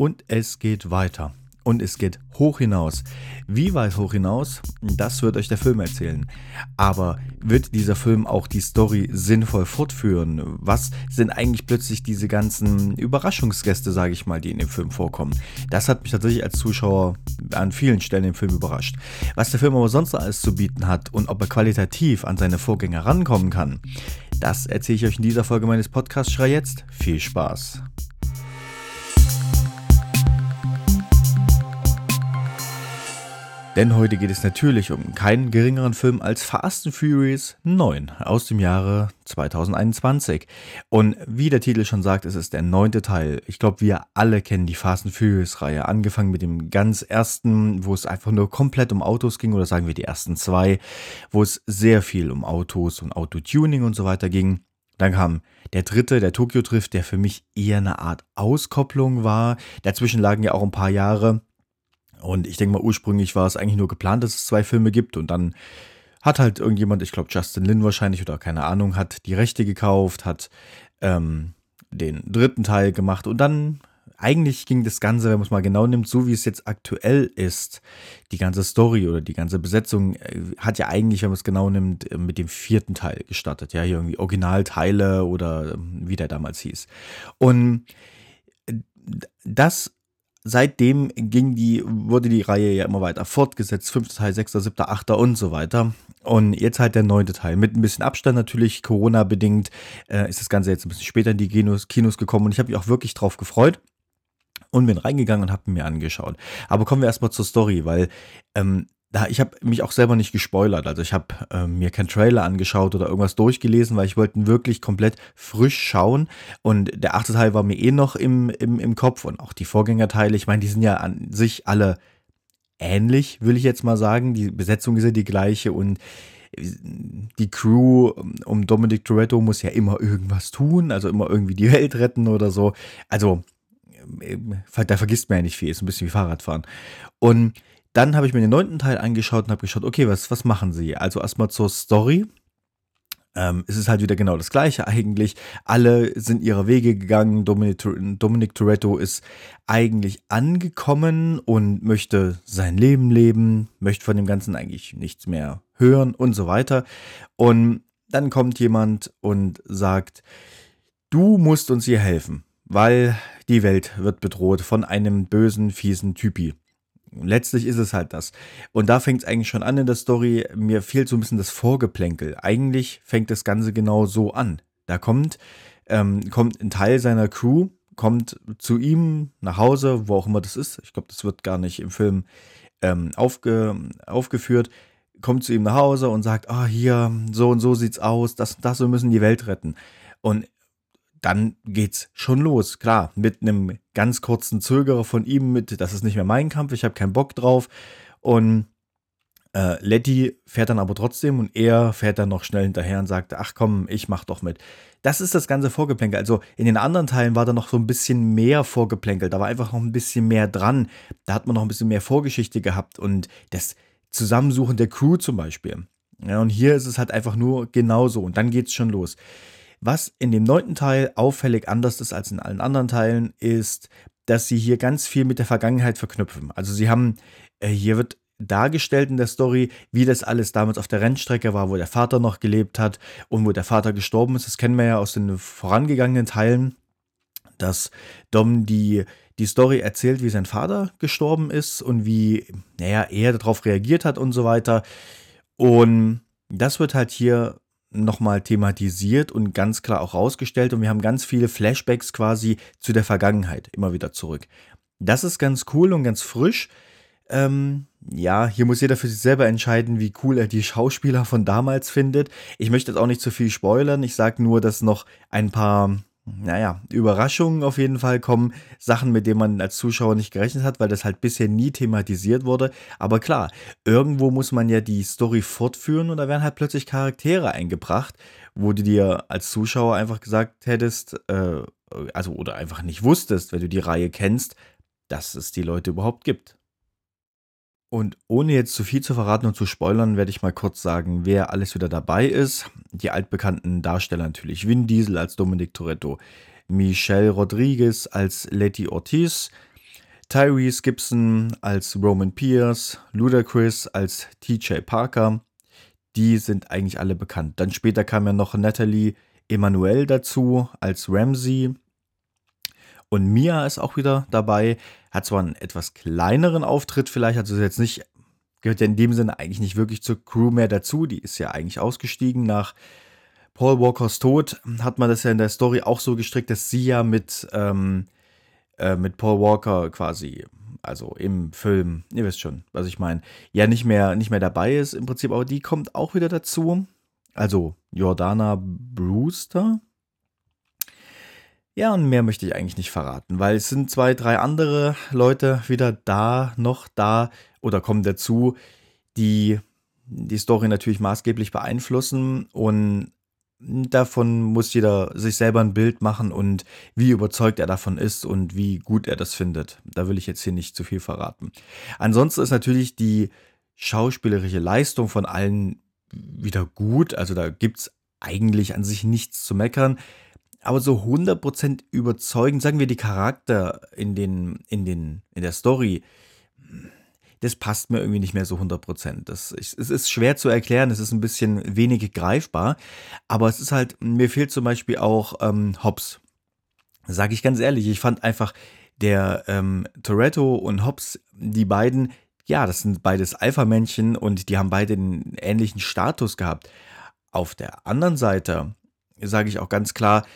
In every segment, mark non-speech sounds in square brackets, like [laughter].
Und es geht weiter. Und es geht hoch hinaus. Wie weit hoch hinaus? Das wird euch der Film erzählen. Aber wird dieser Film auch die Story sinnvoll fortführen? Was sind eigentlich plötzlich diese ganzen Überraschungsgäste, sage ich mal, die in dem Film vorkommen? Das hat mich tatsächlich als Zuschauer an vielen Stellen im Film überrascht. Was der Film aber sonst alles zu bieten hat und ob er qualitativ an seine Vorgänger rankommen kann, das erzähle ich euch in dieser Folge meines Podcasts Schrei jetzt. Viel Spaß! Denn heute geht es natürlich um keinen geringeren Film als Fast and Furious 9 aus dem Jahre 2021. Und wie der Titel schon sagt, es ist der neunte Teil. Ich glaube, wir alle kennen die Fast and Furious Reihe. Angefangen mit dem ganz ersten, wo es einfach nur komplett um Autos ging, oder sagen wir die ersten zwei, wo es sehr viel um Autos und Autotuning und so weiter ging. Dann kam der dritte, der Tokyo Drift, der für mich eher eine Art Auskopplung war. Dazwischen lagen ja auch ein paar Jahre. Und ich denke mal, ursprünglich war es eigentlich nur geplant, dass es zwei Filme gibt und dann hat halt irgendjemand, ich glaube Justin Lin wahrscheinlich oder keine Ahnung, hat die Rechte gekauft, hat ähm, den dritten Teil gemacht und dann eigentlich ging das Ganze, wenn man es mal genau nimmt, so wie es jetzt aktuell ist, die ganze Story oder die ganze Besetzung äh, hat ja eigentlich, wenn man es genau nimmt, äh, mit dem vierten Teil gestartet. Ja, hier irgendwie Originalteile oder ähm, wie der damals hieß. Und äh, das seitdem ging die, wurde die Reihe ja immer weiter fortgesetzt. Fünfter Teil, sechster, siebter, achter und so weiter. Und jetzt halt der neunte Teil. Mit ein bisschen Abstand natürlich, Corona-bedingt, äh, ist das Ganze jetzt ein bisschen später in die Kinos, Kinos gekommen und ich habe mich auch wirklich drauf gefreut und bin reingegangen und habe mir angeschaut. Aber kommen wir erstmal zur Story, weil ähm, da, ich habe mich auch selber nicht gespoilert. Also ich habe äh, mir keinen Trailer angeschaut oder irgendwas durchgelesen, weil ich wollte wirklich komplett frisch schauen. Und der achte Teil war mir eh noch im, im, im Kopf und auch die Vorgängerteile. Ich meine, die sind ja an sich alle ähnlich, will ich jetzt mal sagen. Die Besetzung ist ja die gleiche und die Crew um Dominic Toretto muss ja immer irgendwas tun, also immer irgendwie die Welt retten oder so. Also äh, da vergisst man ja nicht viel, ist ein bisschen wie Fahrradfahren. Und dann habe ich mir den neunten Teil angeschaut und habe geschaut, okay, was, was machen sie? Also erstmal zur Story. Ähm, es ist halt wieder genau das Gleiche eigentlich. Alle sind ihre Wege gegangen. Dominic, Dominic Toretto ist eigentlich angekommen und möchte sein Leben leben, möchte von dem Ganzen eigentlich nichts mehr hören und so weiter. Und dann kommt jemand und sagt, du musst uns hier helfen, weil die Welt wird bedroht von einem bösen, fiesen Typi. Letztlich ist es halt das. Und da fängt es eigentlich schon an in der Story. Mir fehlt so ein bisschen das Vorgeplänkel. Eigentlich fängt das Ganze genau so an. Da kommt, ähm, kommt ein Teil seiner Crew, kommt zu ihm nach Hause, wo auch immer das ist. Ich glaube, das wird gar nicht im Film ähm, aufge, aufgeführt. Kommt zu ihm nach Hause und sagt, ah, hier, so und so sieht's aus, das und das, wir müssen die Welt retten. Und dann geht's schon los. Klar, mit einem ganz kurzen Zögerer von ihm, mit, das ist nicht mehr mein Kampf, ich habe keinen Bock drauf. Und äh, Letty fährt dann aber trotzdem und er fährt dann noch schnell hinterher und sagt, ach komm, ich mach doch mit. Das ist das ganze Vorgeplänkel. Also in den anderen Teilen war da noch so ein bisschen mehr Vorgeplänkel. Da war einfach noch ein bisschen mehr dran. Da hat man noch ein bisschen mehr Vorgeschichte gehabt und das Zusammensuchen der Crew zum Beispiel. Ja, und hier ist es halt einfach nur genauso und dann geht's schon los. Was in dem neunten Teil auffällig anders ist als in allen anderen Teilen, ist, dass sie hier ganz viel mit der Vergangenheit verknüpfen. Also sie haben, äh, hier wird dargestellt in der Story, wie das alles damals auf der Rennstrecke war, wo der Vater noch gelebt hat und wo der Vater gestorben ist. Das kennen wir ja aus den vorangegangenen Teilen, dass Dom die, die Story erzählt, wie sein Vater gestorben ist und wie, naja, er darauf reagiert hat und so weiter. Und das wird halt hier nochmal thematisiert und ganz klar auch rausgestellt und wir haben ganz viele Flashbacks quasi zu der Vergangenheit immer wieder zurück. Das ist ganz cool und ganz frisch. Ähm, ja, hier muss jeder für sich selber entscheiden, wie cool er die Schauspieler von damals findet. Ich möchte jetzt auch nicht zu viel spoilern. Ich sage nur, dass noch ein paar naja, Überraschungen auf jeden Fall kommen, Sachen, mit denen man als Zuschauer nicht gerechnet hat, weil das halt bisher nie thematisiert wurde. Aber klar, irgendwo muss man ja die Story fortführen und da werden halt plötzlich Charaktere eingebracht, wo du dir als Zuschauer einfach gesagt hättest, äh, also oder einfach nicht wusstest, wenn du die Reihe kennst, dass es die Leute überhaupt gibt. Und ohne jetzt zu viel zu verraten und zu spoilern, werde ich mal kurz sagen, wer alles wieder dabei ist. Die altbekannten Darsteller natürlich. Vin Diesel als Dominic Toretto, Michelle Rodriguez als Letty Ortiz, Tyrese Gibson als Roman Pierce, Ludacris als TJ Parker. Die sind eigentlich alle bekannt. Dann später kam ja noch Natalie Emanuel dazu als Ramsey. Und Mia ist auch wieder dabei. Hat zwar einen etwas kleineren Auftritt vielleicht, also jetzt nicht, gehört ja in dem Sinne eigentlich nicht wirklich zur Crew mehr dazu. Die ist ja eigentlich ausgestiegen nach Paul Walkers Tod. Hat man das ja in der Story auch so gestrickt, dass sie ja mit, ähm, äh, mit Paul Walker quasi also im Film, ihr wisst schon, was ich meine, ja nicht mehr, nicht mehr dabei ist im Prinzip, aber die kommt auch wieder dazu. Also Jordana Brewster. Ja, und mehr möchte ich eigentlich nicht verraten, weil es sind zwei, drei andere Leute wieder da, noch da oder kommen dazu, die die Story natürlich maßgeblich beeinflussen und davon muss jeder sich selber ein Bild machen und wie überzeugt er davon ist und wie gut er das findet. Da will ich jetzt hier nicht zu viel verraten. Ansonsten ist natürlich die schauspielerische Leistung von allen wieder gut. Also da gibt es eigentlich an sich nichts zu meckern. Aber so 100% überzeugend, sagen wir die Charakter in, den, in, den, in der Story, das passt mir irgendwie nicht mehr so 100%. Das, ich, es ist schwer zu erklären, es ist ein bisschen wenig greifbar, aber es ist halt, mir fehlt zum Beispiel auch ähm, Hobbs. Sage ich ganz ehrlich, ich fand einfach der ähm, Toretto und Hobbs, die beiden, ja, das sind beides Alpha-Männchen und die haben beide einen ähnlichen Status gehabt. Auf der anderen Seite sage ich auch ganz klar,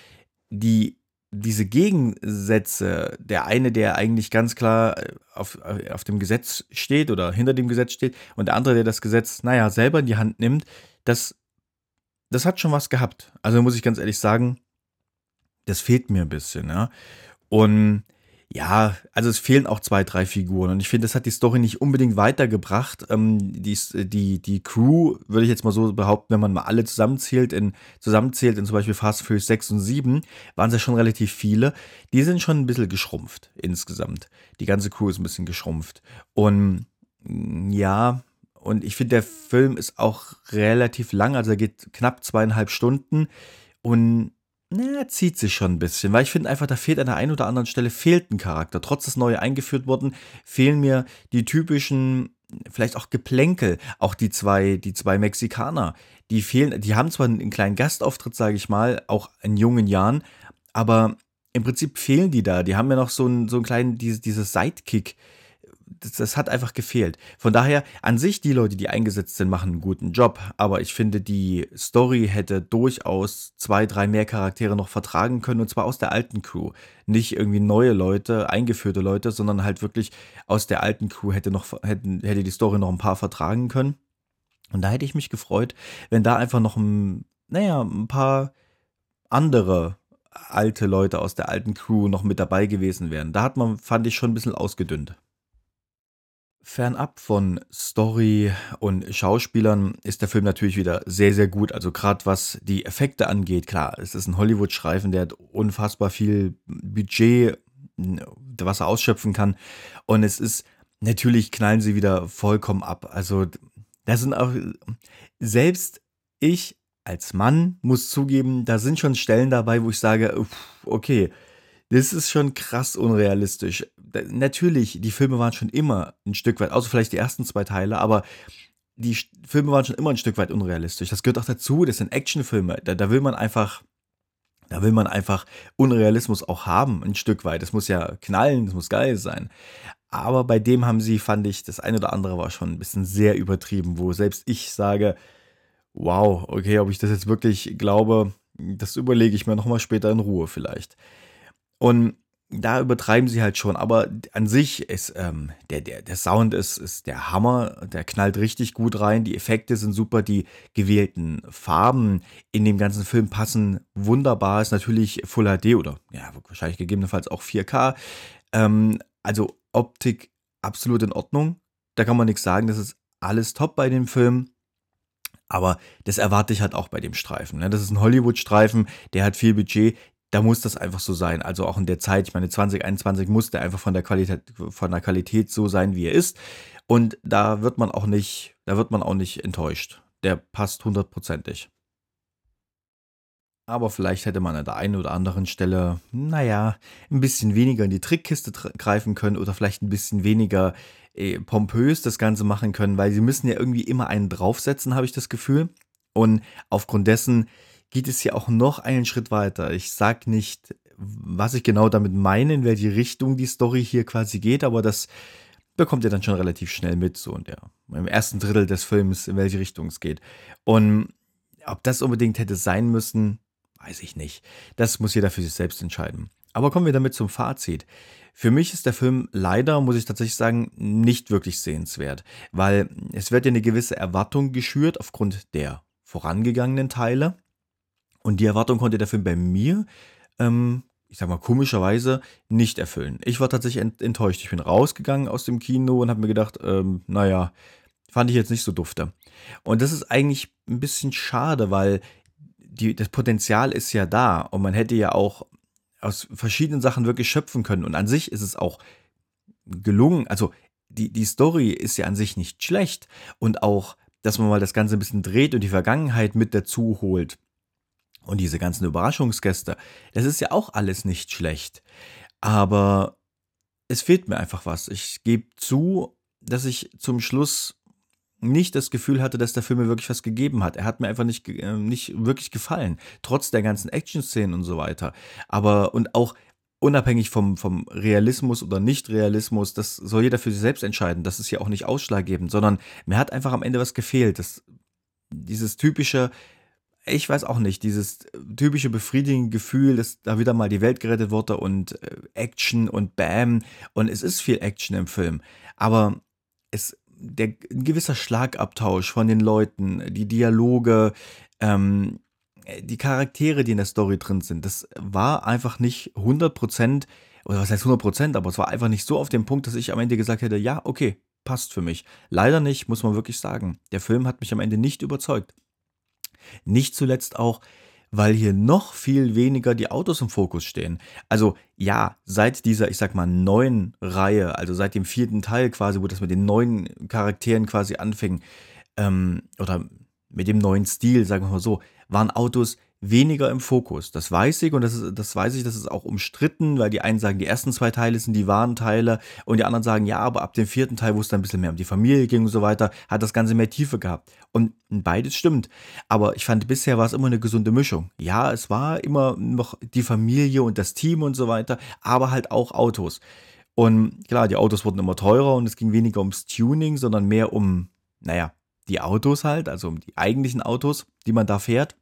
die diese Gegensätze, der eine, der eigentlich ganz klar äh, auf, äh, auf dem Gesetz steht oder hinter dem Gesetz steht, und der andere, der das Gesetz, naja, selber in die Hand nimmt, das, das hat schon was gehabt. Also muss ich ganz ehrlich sagen, das fehlt mir ein bisschen, ja. Und ja, also es fehlen auch zwei, drei Figuren und ich finde, das hat die Story nicht unbedingt weitergebracht. Ähm, die, die, die Crew, würde ich jetzt mal so behaupten, wenn man mal alle zusammenzählt, in, zusammenzählt, in zum Beispiel Fast Furious 6 und 7, waren es ja schon relativ viele. Die sind schon ein bisschen geschrumpft insgesamt. Die ganze Crew ist ein bisschen geschrumpft. Und mm, ja, und ich finde, der Film ist auch relativ lang, also er geht knapp zweieinhalb Stunden. Und na, zieht sich schon ein bisschen, weil ich finde einfach, da fehlt an der einen oder anderen Stelle fehlt ein Charakter. Trotz des neu eingeführt wurden, fehlen mir die typischen, vielleicht auch Geplänkel. Auch die zwei, die zwei Mexikaner, die fehlen, die haben zwar einen kleinen Gastauftritt, sage ich mal, auch in jungen Jahren, aber im Prinzip fehlen die da. Die haben ja noch so einen, so einen kleinen, diese, diese Sidekick, das, das, hat einfach gefehlt. Von daher, an sich, die Leute, die eingesetzt sind, machen einen guten Job. Aber ich finde, die Story hätte durchaus zwei, drei mehr Charaktere noch vertragen können. Und zwar aus der alten Crew. Nicht irgendwie neue Leute, eingeführte Leute, sondern halt wirklich aus der alten Crew hätte, noch, hätten, hätte die Story noch ein paar vertragen können. Und da hätte ich mich gefreut, wenn da einfach noch ein, naja, ein paar andere alte Leute aus der alten Crew noch mit dabei gewesen wären. Da hat man, fand ich, schon ein bisschen ausgedünnt. Fernab von Story und Schauspielern ist der Film natürlich wieder sehr, sehr gut. Also gerade was die Effekte angeht, klar, es ist ein Hollywood-Streifen, der hat unfassbar viel Budget, was er ausschöpfen kann. Und es ist, natürlich knallen sie wieder vollkommen ab. Also da sind auch, selbst ich als Mann muss zugeben, da sind schon Stellen dabei, wo ich sage, okay, das ist schon krass unrealistisch. Natürlich, die Filme waren schon immer ein Stück weit, außer vielleicht die ersten zwei Teile, aber die Filme waren schon immer ein Stück weit unrealistisch. Das gehört auch dazu, das sind Actionfilme. Da, da will man einfach, da will man einfach Unrealismus auch haben, ein Stück weit. Das muss ja knallen, das muss geil sein. Aber bei dem haben sie, fand ich, das eine oder andere war schon ein bisschen sehr übertrieben, wo selbst ich sage, wow, okay, ob ich das jetzt wirklich glaube, das überlege ich mir nochmal später in Ruhe vielleicht. Und da übertreiben sie halt schon, aber an sich ist ähm, der, der, der Sound ist, ist der Hammer, der knallt richtig gut rein, die Effekte sind super, die gewählten Farben in dem ganzen Film passen wunderbar, ist natürlich Full HD oder ja, wahrscheinlich gegebenenfalls auch 4K. Ähm, also Optik absolut in Ordnung, da kann man nichts sagen, das ist alles top bei dem Film. Aber das erwarte ich halt auch bei dem Streifen. Ne? Das ist ein Hollywood-Streifen, der hat viel Budget, da muss das einfach so sein. Also auch in der Zeit, ich meine, 2021 muss der einfach von der Qualität, von der Qualität so sein, wie er ist. Und da wird man auch nicht, da wird man auch nicht enttäuscht. Der passt hundertprozentig. aber vielleicht hätte man an der einen oder anderen Stelle, naja, ein bisschen weniger in die Trickkiste greifen können oder vielleicht ein bisschen weniger äh, pompös das Ganze machen können, weil sie müssen ja irgendwie immer einen draufsetzen, habe ich das Gefühl. Und aufgrund dessen geht es ja auch noch einen Schritt weiter. Ich sage nicht, was ich genau damit meine, in welche Richtung die Story hier quasi geht, aber das bekommt ihr dann schon relativ schnell mit, so in der, im ersten Drittel des Films, in welche Richtung es geht. Und ob das unbedingt hätte sein müssen, weiß ich nicht. Das muss jeder für sich selbst entscheiden. Aber kommen wir damit zum Fazit. Für mich ist der Film leider, muss ich tatsächlich sagen, nicht wirklich sehenswert, weil es wird ja eine gewisse Erwartung geschürt aufgrund der vorangegangenen Teile. Und die Erwartung konnte der Film bei mir, ähm, ich sag mal, komischerweise nicht erfüllen. Ich war tatsächlich enttäuscht. Ich bin rausgegangen aus dem Kino und habe mir gedacht, ähm, naja, fand ich jetzt nicht so dufte. Und das ist eigentlich ein bisschen schade, weil die, das Potenzial ist ja da und man hätte ja auch aus verschiedenen Sachen wirklich schöpfen können. Und an sich ist es auch gelungen. Also die, die Story ist ja an sich nicht schlecht. Und auch, dass man mal das Ganze ein bisschen dreht und die Vergangenheit mit dazu holt. Und diese ganzen Überraschungsgäste, das ist ja auch alles nicht schlecht. Aber es fehlt mir einfach was. Ich gebe zu, dass ich zum Schluss nicht das Gefühl hatte, dass der Film mir wirklich was gegeben hat. Er hat mir einfach nicht, äh, nicht wirklich gefallen, trotz der ganzen Action-Szenen und so weiter. Aber und auch unabhängig vom, vom Realismus oder Nicht-Realismus, das soll jeder für sich selbst entscheiden. Das ist ja auch nicht ausschlaggebend, sondern mir hat einfach am Ende was gefehlt. Das, dieses typische, ich weiß auch nicht, dieses typische befriedigende Gefühl, dass da wieder mal die Welt gerettet wurde und äh, Action und Bam. Und es ist viel Action im Film. Aber es der, ein gewisser Schlagabtausch von den Leuten, die Dialoge, ähm, die Charaktere, die in der Story drin sind, das war einfach nicht 100%, oder was heißt 100%, aber es war einfach nicht so auf dem Punkt, dass ich am Ende gesagt hätte, ja, okay, passt für mich. Leider nicht, muss man wirklich sagen. Der Film hat mich am Ende nicht überzeugt. Nicht zuletzt auch, weil hier noch viel weniger die Autos im Fokus stehen. Also ja, seit dieser, ich sag mal, neuen Reihe, also seit dem vierten Teil quasi, wo das mit den neuen Charakteren quasi anfing, ähm, oder mit dem neuen Stil, sagen wir mal so, waren Autos weniger im Fokus. Das weiß ich und das, ist, das weiß ich, das ist auch umstritten, weil die einen sagen, die ersten zwei Teile sind die wahren Teile und die anderen sagen, ja, aber ab dem vierten Teil, wo es dann ein bisschen mehr um die Familie ging und so weiter, hat das Ganze mehr Tiefe gehabt. Und beides stimmt. Aber ich fand, bisher war es immer eine gesunde Mischung. Ja, es war immer noch die Familie und das Team und so weiter, aber halt auch Autos. Und klar, die Autos wurden immer teurer und es ging weniger ums Tuning, sondern mehr um, naja, die Autos halt, also um die eigentlichen Autos, die man da fährt.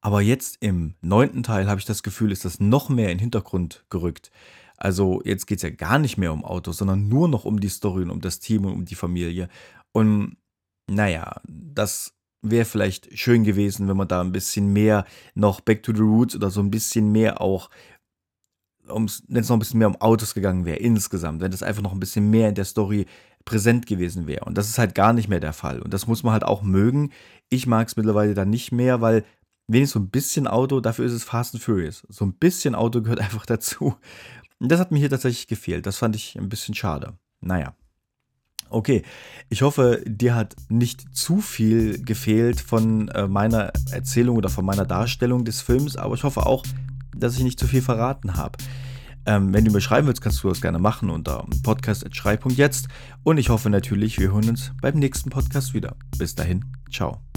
Aber jetzt im neunten Teil habe ich das Gefühl, ist das noch mehr in den Hintergrund gerückt. Also jetzt geht es ja gar nicht mehr um Autos, sondern nur noch um die Story und um das Team und um die Familie. Und naja, das wäre vielleicht schön gewesen, wenn man da ein bisschen mehr noch Back to the Roots oder so ein bisschen mehr auch, wenn es noch ein bisschen mehr um Autos gegangen wäre insgesamt, wenn das einfach noch ein bisschen mehr in der Story präsent gewesen wäre. Und das ist halt gar nicht mehr der Fall. Und das muss man halt auch mögen. Ich mag es mittlerweile dann nicht mehr, weil wenigstens so ein bisschen Auto, dafür ist es Fast and Furious. So ein bisschen Auto gehört [laughs] einfach dazu. Und das hat mir hier tatsächlich gefehlt. Das fand ich ein bisschen schade. Naja. Okay, ich hoffe, dir hat nicht zu viel gefehlt von äh, meiner Erzählung oder von meiner Darstellung des Films, aber ich hoffe auch, dass ich nicht zu viel verraten habe. Ähm, wenn du mir schreiben willst, kannst du das gerne machen unter podcast.schrei.jetzt und ich hoffe natürlich, wir hören uns beim nächsten Podcast wieder. Bis dahin, ciao.